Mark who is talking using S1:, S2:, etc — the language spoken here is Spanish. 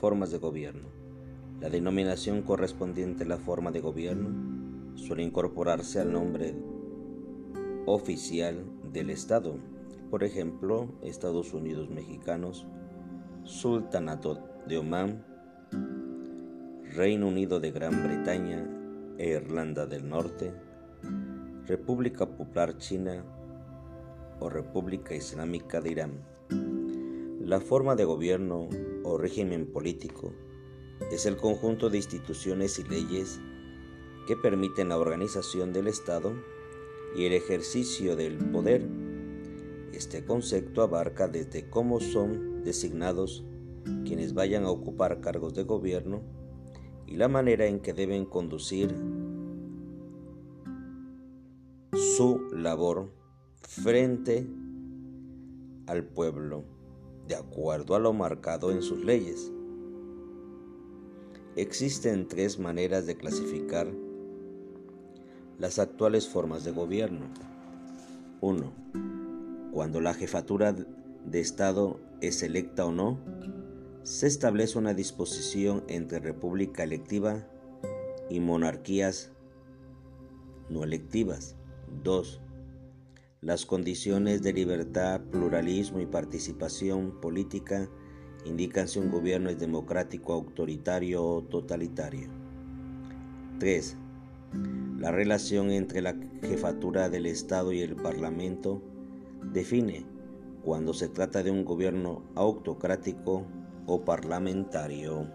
S1: Formas de gobierno. La denominación correspondiente a la forma de gobierno suele incorporarse al nombre oficial del Estado. Por ejemplo, Estados Unidos mexicanos, Sultanato de Omán, Reino Unido de Gran Bretaña e Irlanda del Norte, República Popular China o República Islámica de Irán. La forma de gobierno régimen político es el conjunto de instituciones y leyes que permiten la organización del Estado y el ejercicio del poder. Este concepto abarca desde cómo son designados quienes vayan a ocupar cargos de gobierno y la manera en que deben conducir su labor frente al pueblo, de acuerdo a lo marcado en sus leyes. Existen tres maneras de clasificar las actuales formas de gobierno. 1. Cuando la jefatura de Estado es electa o no, se establece una disposición entre república electiva y monarquías no electivas. 2. Las condiciones de libertad, pluralismo y participación política indican si un gobierno es democrático, autoritario o totalitario. 3. La relación entre la jefatura del Estado y el Parlamento define cuando se trata de un gobierno autocrático o parlamentario.